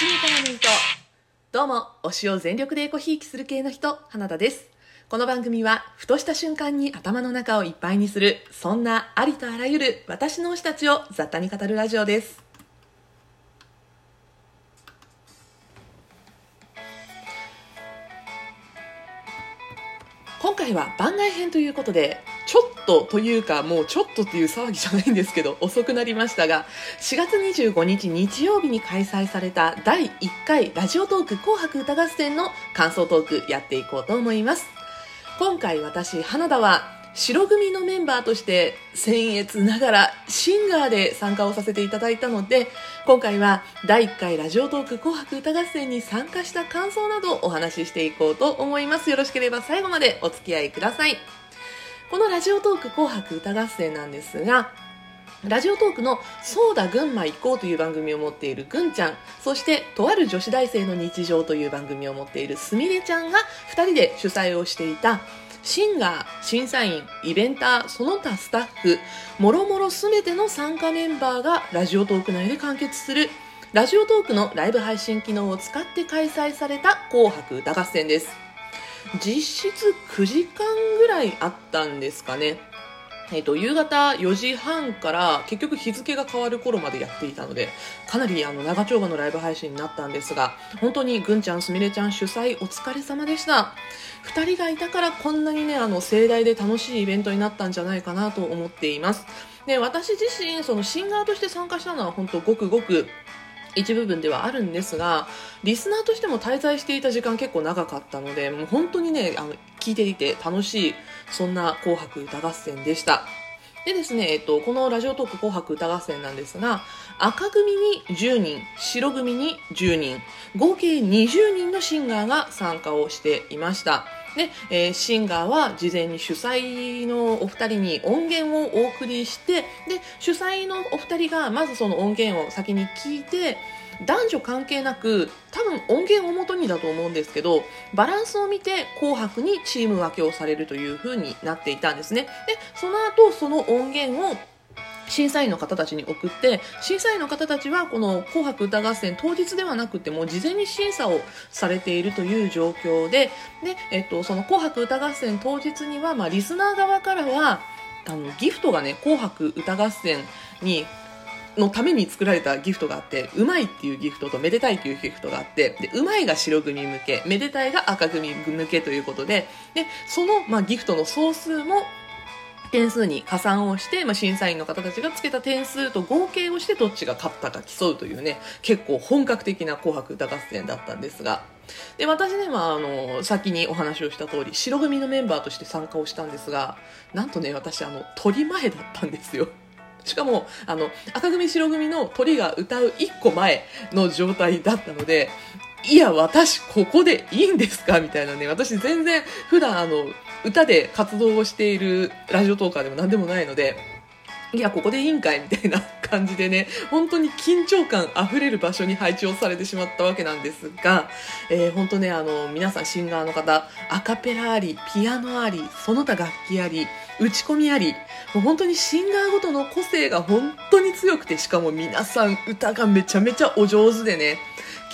七味からの糸どうも推しを全力でエコひいきする系の人花田です。この番組はふとした瞬間に頭の中をいっぱいにするそんなありとあらゆる私の推したちを雑多に語るラジオです。今回は番外編ということでちょっとというかもうちょっとっていう騒ぎじゃないんですけど遅くなりましたが4月25日日曜日に開催された第1回ラジオトーク紅白歌合戦の感想トークやっていこうと思います。今回私花田は白組のメンバーとして僭越ながらシンガーで参加をさせていただいたので今回は第1回ラジオトーク紅白歌合戦に参加した感想などお話ししていこうと思います。よろしければ最後までお付き合いください。このラジオトーク紅白歌合戦なんですがラジオトークの「そうだ群馬行こう」という番組を持っているぐんちゃんそしてとある女子大生の日常という番組を持っているすみれちゃんが2人で主催をしていたシンガー、審査員、イベンター、その他スタッフ、もろもろすべての参加メンバーがラジオトーク内で完結するラジオトークのライブ配信機能を使って開催された紅白歌合戦です。実質9時間ぐらいあったんですかね。えっ、と、夕方4時半から結局日付が変わる頃までやっていたので、かなりあの長丁場のライブ配信になったんですが、本当にぐんちゃん、すみれちゃん主催お疲れ様でした。2人がいたからこんなにね、あの盛大で楽しいイベントになったんじゃないかなと思っています。で、私自身、そのシンガーとして参加したのは本当ごくごく一部分ではあるんですがリスナーとしても滞在していた時間結構長かったのでもう本当にねあの聞いていて楽しいそんな「紅白歌合戦」でした。でですね、えっと、このラジオトーク紅白歌合戦なんですが赤組に10人白組に10人合計20人のシンガーが参加をしていました。で、えー、シンガーは事前に主催のお二人に音源をお送りしてで主催のお二人がまずその音源を先に聞いて男女関係なく多分音源をもとにだと思うんですけどバランスを見て「紅白」にチーム分けをされるという風になっていたんですね。でその後その音源を審査員の方たちに送って審査員の方たちはこの「紅白歌合戦」当日ではなくても事前に審査をされているという状況でで、えっと、その「紅白歌合戦」当日には、まあ、リスナー側からはあのギフトがね「紅白歌合戦」にのために作られたギフトがあって、うまいっていうギフトとめでたいっていうギフトがあって、で、うまいが白組向け、めでたいが赤組向けということで、で、その、まあ、ギフトの総数も点数に加算をして、まあ、審査員の方たちがつけた点数と合計をしてどっちが勝ったか競うというね結構本格的な「紅白歌合戦」だったんですがで私ね、まあ、あの先にお話をした通り白組のメンバーとして参加をしたんですがなんとね私あの鳥前だったんですよ。しかもあの赤組白組の鳥が歌う1個前の状態だったのでいや私ここでいいんですか？みたいなね。私全然普段あの歌で活動をしているラジオトーカーでも何でもないので、いや、ここでいいんかい？みたいな感じでね、本当に緊張感あふれる場所に配置をされてしまったわけなんですが、えー、本当ね、あの、皆さんシンガーの方、アカペラあり、ピアノあり、その他楽器あり、打ち込みあり、もう本当にシンガーごとの個性が本に強くて、しかも皆さん歌がめちゃめちゃお上手でね、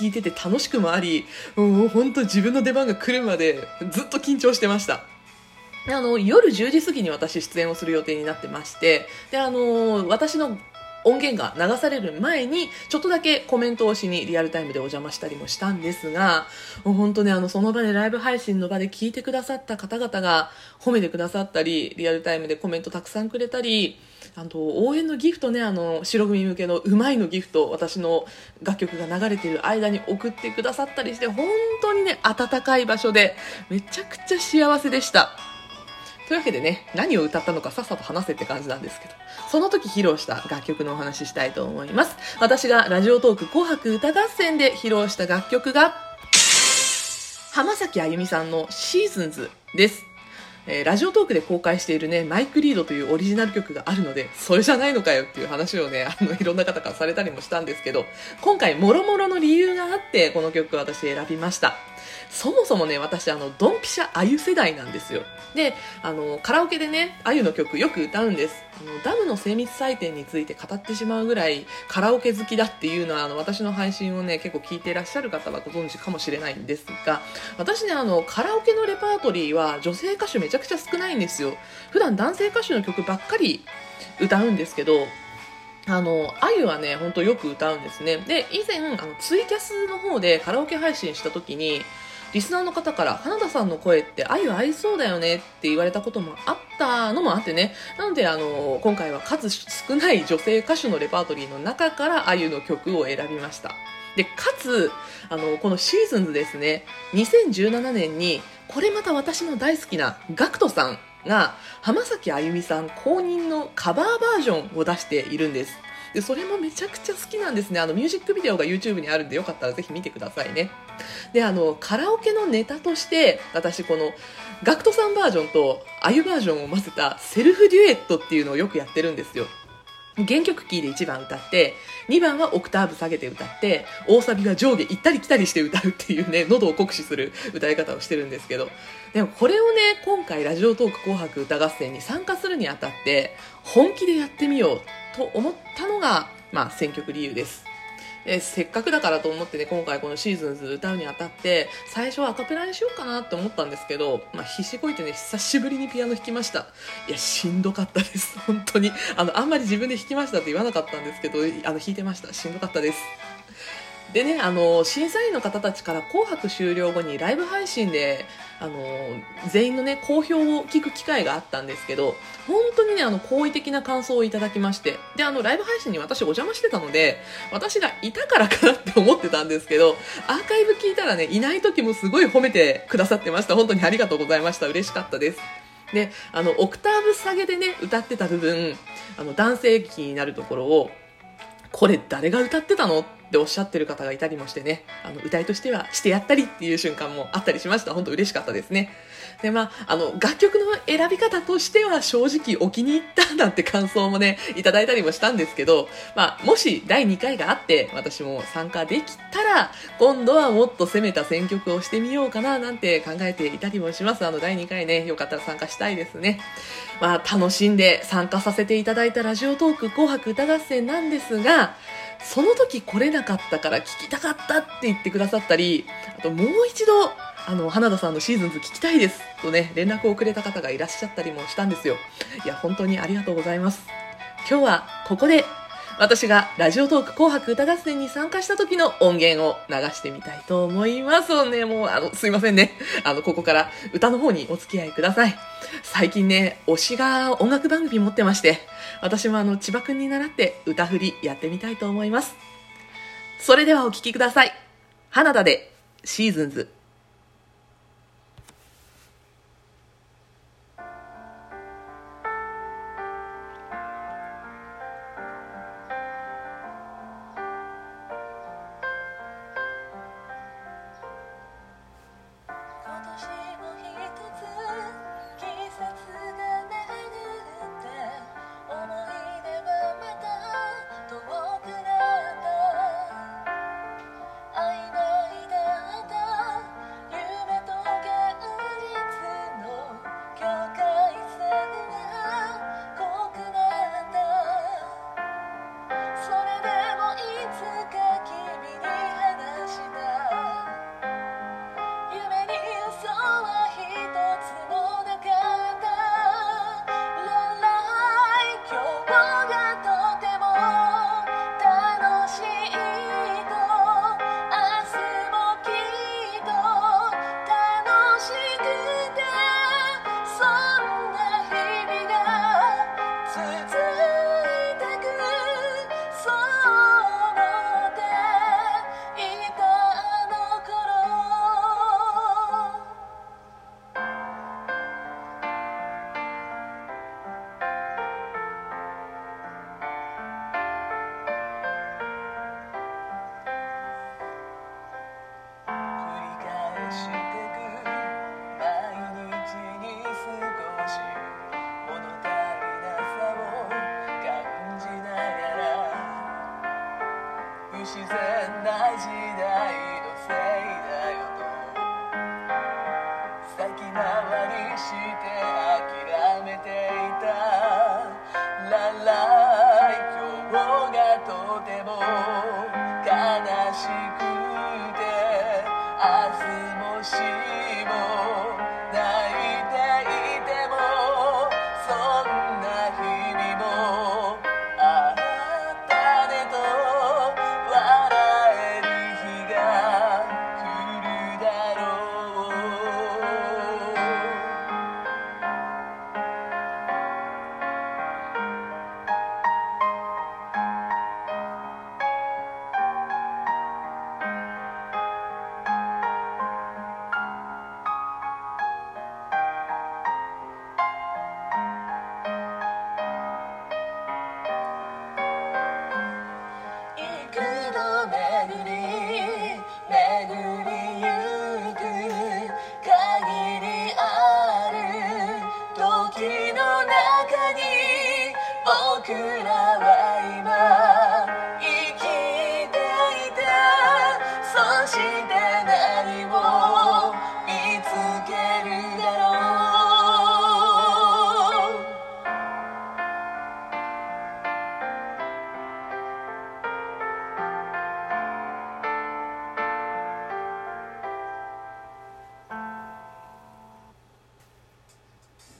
聞いてて楽しくもあり、もう本当自分の出番が来るまでずっと緊張してました。あの夜10時過ぎに私出演をする予定になってましてであの私の音源が流される前にちょっとだけコメントをしにリアルタイムでお邪魔したりもしたんですがもう本当ねあのその場でライブ配信の場で聞いてくださった方々が褒めてくださったりリアルタイムでコメントたくさんくれたりあの応援のギフトねあの白組向けのうまいのギフト私の楽曲が流れている間に送ってくださったりして本当にね温かい場所でめちゃくちゃ幸せでした。というわけでね、何を歌ったのかさっさと話せって感じなんですけど、その時披露した楽曲のお話ししたいと思います。私がラジオトーク紅白歌合戦で披露した楽曲が、浜崎あゆみさんのシーズンズです。え、ラジオトークで公開しているね、マイクリードというオリジナル曲があるので、それじゃないのかよっていう話をね、あの、いろんな方からされたりもしたんですけど、今回、もろもろの理由があって、この曲を私選びました。そもそもね私あのドンピシャあゆ世代なんですよ。であのカラオケでねあゆの曲よく歌うんです。あのダムの精密採点について語ってしまうぐらいカラオケ好きだっていうのはあの私の配信をね結構聞いていらっしゃる方はご存知かもしれないんですが私ねあのカラオケのレパートリーは女性歌手めちゃくちゃ少ないんですよ。普段男性歌手の曲ばっかり歌うんですけどあの、あゆはね、ほんとよく歌うんですね。で、以前、あの、ツイキャスの方でカラオケ配信した時に、リスナーの方から、花田さんの声ってあゆ合いそうだよねって言われたこともあったのもあってね。なので、あの、今回は数少ない女性歌手のレパートリーの中からあゆの曲を選びました。で、かつ、あの、このシーズンズですね、2017年に、これまた私の大好きなガクトさんが浜崎あゆみさん公認のカバーバージョンを出しているんですでそれもめちゃくちゃ好きなんですね。あのミュージックビデオが YouTube にあるんでよかったらぜひ見てくださいね。であのカラオケのネタとして私この GACKT さんバージョンとあゆバージョンを混ぜたセルフデュエットっていうのをよくやってるんですよ。原曲キーで1番歌って2番はオクターブ下げて歌って大サビが上下行ったり来たりして歌うっていうね喉を酷使する歌い方をしてるんですけど。でもこれをね今回ラジオトーク紅白歌合戦に参加するにあたって本気でやってみようと思ったのが、まあ、選曲理由です。えせっかくだからと思ってね今回このシーズンズ歌うにあたって最初はアカペラにしようかなって思ったんですけど、まあ、必死こいてね久しぶりにピアノ弾きました。いやしんどかったです。本当に。あのあんまり自分で弾きましたって言わなかったんですけどあの弾いてました。しんどかったです。でね、あの、審査員の方たちから紅白終了後にライブ配信で、あの、全員のね、好評を聞く機会があったんですけど、本当にね、あの、好意的な感想をいただきまして、で、あの、ライブ配信に私お邪魔してたので、私がいたからかなって思ってたんですけど、アーカイブ聞いたらね、いない時もすごい褒めてくださってました。本当にありがとうございました。嬉しかったです。で、あの、オクターブ下げでね、歌ってた部分、あの、男性気になるところを、これ誰が歌ってたのっておっしゃってる方がいたりもしてね、あの、歌いとしてはしてやったりっていう瞬間もあったりしました。本当嬉しかったですね。で、まあ、あの、楽曲の選び方としては正直お気に入ったなんて感想もね、いただいたりもしたんですけど、まあ、もし第2回があって私も参加できたら、今度はもっと攻めた選曲をしてみようかななんて考えていたりもします。あの、第2回ね、よかったら参加したいですね。まあ、楽しんで参加させていただいたラジオトーク紅白歌合戦なんですが、その時来れなかったから聞きたかったって言ってくださったり、あともう一度、あの、花田さんのシーズンズ聞きたいですとね、連絡をくれた方がいらっしゃったりもしたんですよ。いや、本当にありがとうございます。今日はここで私がラジオトーク紅白歌合戦に参加した時の音源を流してみたいと思いますね。もう、あの、すいませんね。あの、ここから歌の方にお付き合いください。最近ね、推しが音楽番組持ってまして、私もあの、千葉くんに習って歌振りやってみたいと思います。それではお聴きください。花田で、シーズンズ。自然な時代のせいだよと先回りして諦めていたララ今日がとても悲しくて明日もし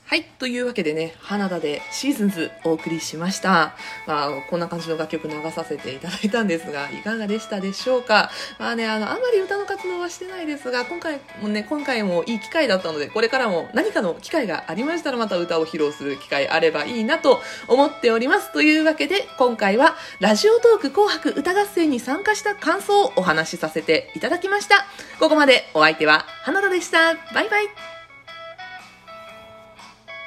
はい。というわけでね、花田でシーズンズお送りしました。まあ、こんな感じの楽曲流させていただいたんですが、いかがでしたでしょうか？まあね、あの、あんまり歌の活動はしてないですが、今回もね、今回もいい機会だったので、これからも何かの機会がありましたら、また歌を披露する機会あればいいなと思っております。というわけで、今回は、ラジオトーク紅白歌合戦に参加した感想をお話しさせていただきました。ここまでお相手は花田でした。バイバイ。